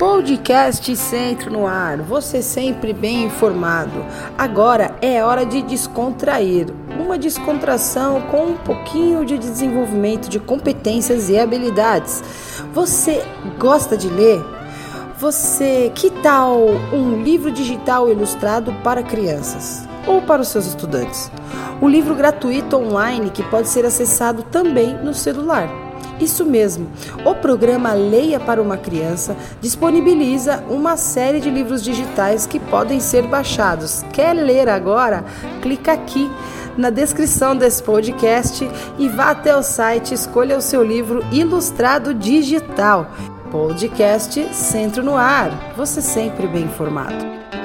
Podcast Centro no ar, você sempre bem informado. Agora é hora de descontrair, uma descontração com um pouquinho de desenvolvimento de competências e habilidades. Você gosta de ler? Você, que tal um livro digital ilustrado para crianças ou para os seus estudantes? Um livro gratuito online que pode ser acessado também no celular. Isso mesmo, o programa Leia para uma Criança disponibiliza uma série de livros digitais que podem ser baixados. Quer ler agora? Clica aqui na descrição desse podcast e vá até o site, escolha o seu livro ilustrado digital. Podcast Centro no Ar, você sempre bem informado.